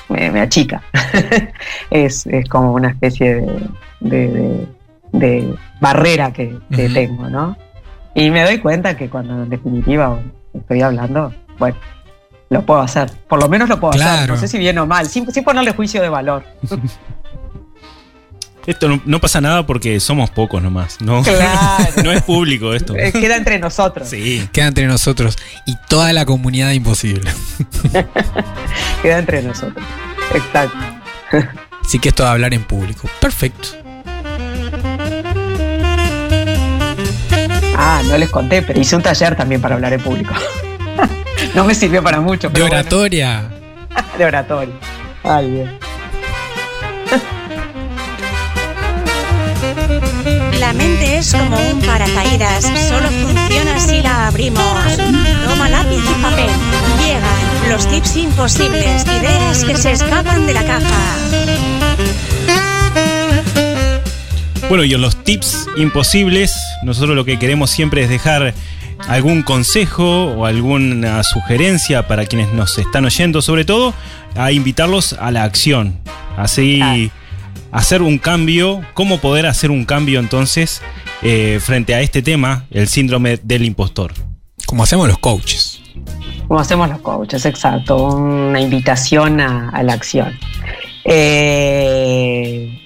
me- me achica. es, es como una especie de, de- barrera que, tengo, ¿no? Y me doy cuenta que cuando en definitiva estoy hablando, bueno, lo puedo hacer. Por lo menos lo puedo hacer. No sé si bien o mal, sin, sin ponerle juicio de valor. Esto no, no pasa nada porque somos pocos nomás. No, Claro. no es público esto. Eh, Queda entre nosotros. Sí. Queda entre nosotros y toda la comunidad imposible. Queda entre nosotros. Exacto. Así que esto de hablar en público. Perfecto. Ah, no les conté, pero hice un taller también para hablar en público. no me sirvió para mucho. De pero bueno. oratoria. de oratorio. Ay, bien. Es como un paracaídas, solo funciona si la abrimos. Toma lápiz y papel. Llegan los tips imposibles, ideas que se escapan de la caja. Bueno, y en los tips imposibles, nosotros lo que queremos siempre es dejar algún consejo o alguna sugerencia para quienes nos están oyendo, sobre todo a invitarlos a la acción, así Ah. hacer un cambio, cómo poder hacer un cambio entonces eh, frente a este tema, el síndrome del impostor. Como hacemos los coaches. Como hacemos los coaches, exacto, una invitación a, a la acción. Eh,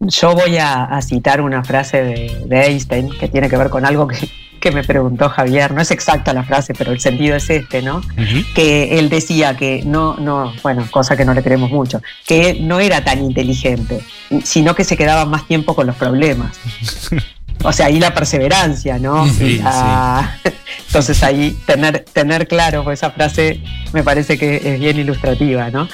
yo voy a, a citar una frase de, de Einstein que tiene que ver con algo que, que me preguntó Javier. No es exacta la frase, pero el sentido es este, ¿no? que él decía que no, no, bueno, cosa que no le creemos mucho, que él no era tan inteligente, sino que se quedaba más tiempo con los problemas. O sea, ahí la perseverancia, ¿no? Sí, Entonces ahí tener, tener claro, pues esa frase me parece que es bien ilustrativa, ¿no?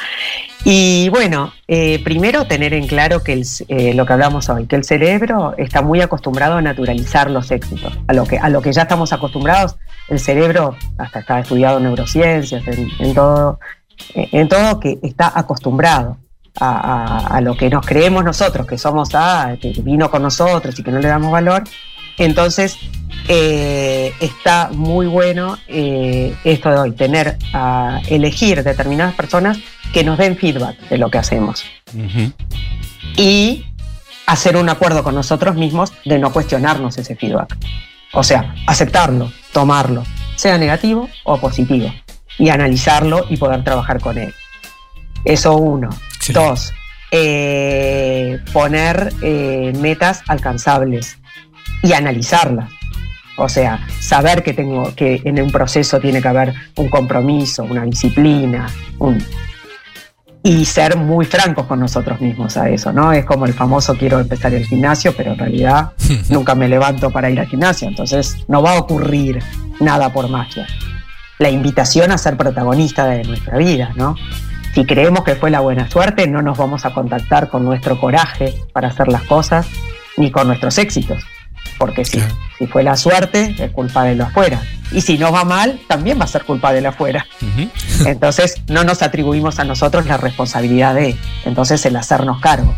Y bueno, eh, primero tener en claro que el eh, lo que hablamos hoy, que el cerebro está muy acostumbrado a naturalizar los éxitos, a lo que, a lo que ya estamos acostumbrados, el cerebro, hasta está estudiado en neurociencias, en, en todo, eh, en todo que está acostumbrado a, a- a lo que nos creemos nosotros, que somos, ah, que vino con nosotros y que no le damos valor. Entonces, eh, está muy bueno eh, esto de hoy, tener a elegir determinadas personas que nos den feedback de lo que hacemos Ujú. y hacer un acuerdo con nosotros mismos de no cuestionarnos ese feedback. O sea, aceptarlo, tomarlo, sea negativo o positivo, y analizarlo y poder trabajar con él. Eso uno. Excelente. Dos, eh, poner eh, metas alcanzables y analizarlas. O sea, saber que tengo que en un proceso tiene que haber un compromiso, una disciplina, un, y ser muy francos con nosotros mismos a eso, ¿no? Es como el famoso quiero empezar el gimnasio, pero en realidad nunca me levanto para ir al gimnasio, entonces no va a ocurrir nada por magia. La invitación a ser protagonista de nuestra vida, ¿no? Si creemos que fue la buena suerte, no nos vamos a contactar con nuestro coraje para hacer las cosas, ni con nuestros éxitos. Porque si, Claro. si fue la suerte, es culpa de lo afuera. Y si nos va mal, también va a ser culpa de lo afuera. Entonces no nos atribuimos a nosotros la responsabilidad de, entonces el hacernos cargo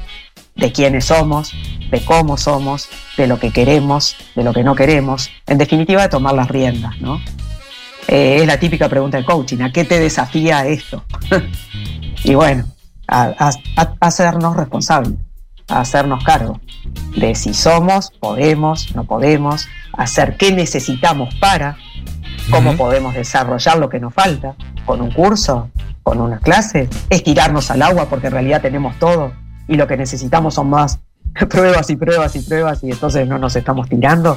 de quiénes somos, de cómo somos, de lo que queremos, de lo que no queremos, en definitiva de tomar las riendas, ¿no? Eh, es la típica pregunta de coaching, ¿a qué te desafía esto? y bueno, a, a- a- a hacernos responsables, a hacernos cargo de si somos, podemos, no podemos, hacer qué necesitamos para, cómo podemos desarrollar lo que nos falta, con un curso, con unas clases, es tirarnos al agua porque en realidad tenemos todo y lo que necesitamos son más pruebas y pruebas y pruebas y entonces no nos estamos tirando.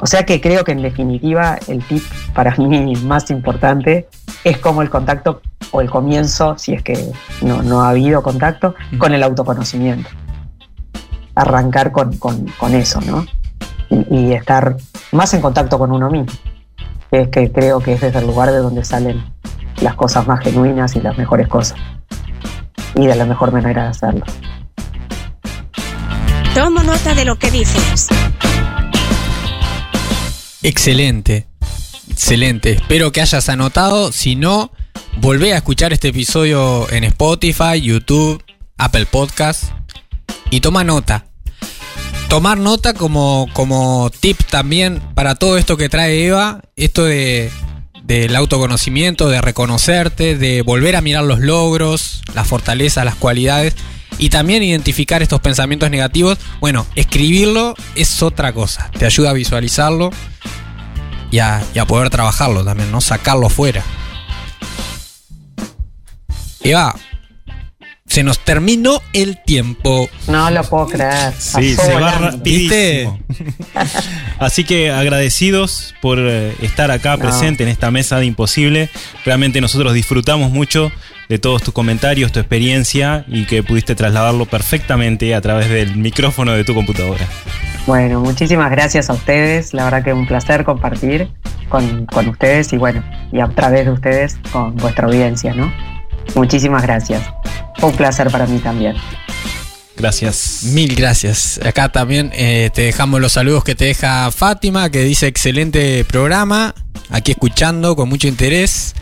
O sea que creo que en definitiva el tip para mí más importante es como el contacto o el comienzo, si es que no, no ha habido contacto, con el autoconocimiento. Arrancar con, con- con eso, ¿no? Y, y estar más en contacto con uno mismo. Que es que creo que es desde el lugar de donde salen las cosas más genuinas y las mejores cosas. Y de la mejor manera de hacerlo. Tomo nota de lo que dices. Excelente. Excelente. Espero que hayas anotado. Si no, volvé a escuchar este episodio en Spotify, YouTube, Apple Podcast y toma nota. Tomar nota como, como tip también para todo esto que trae Eva, esto de del autoconocimiento, de reconocerte, de volver a mirar los logros, las fortalezas, las cualidades y también identificar estos pensamientos negativos. Bueno, escribirlo es otra cosa, te ayuda a visualizarlo y a, y a poder trabajarlo también, ¿no? Sacarlo fuera. Eva, se nos terminó el tiempo. No lo puedo creer. Sí, se va rapidísimo. Así que agradecidos por eh, estar acá No. presente en esta mesa de Imposible. Realmente nosotros disfrutamos mucho de todos tus comentarios, tu experiencia y que pudiste trasladarlo perfectamente a través del micrófono de tu computadora. Bueno, muchísimas gracias a ustedes. La verdad que un placer compartir con, con ustedes y bueno, y a través de ustedes con vuestra audiencia, ¿no? Muchísimas gracias. Fue un placer para mí también. Gracias. Mil gracias. Acá también eh, te dejamos los saludos que te deja Fátima, que dice excelente programa. Aquí escuchando con mucho interés.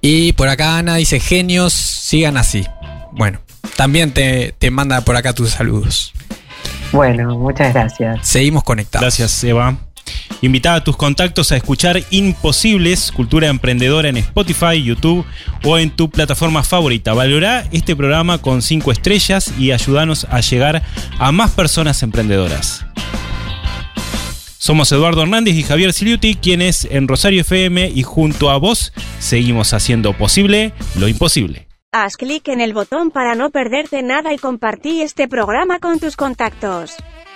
Y por acá Ana dice, genios, sigan así. Bueno, también te, te manda por acá tus saludos. Bueno, muchas gracias. Seguimos conectados. Gracias, Eva. Invita a tus contactos a escuchar Imposibles, Cultura Emprendedora en Spotify, YouTube o en tu plataforma favorita. Valorá este programa con 5 estrellas y ayúdanos a llegar a más personas emprendedoras. Somos Eduardo Hernández y Javier Siliuti, quienes en Rosario FM y junto a vos seguimos haciendo posible lo imposible. Haz clic en el botón para no perderte nada y compartí este programa con tus contactos.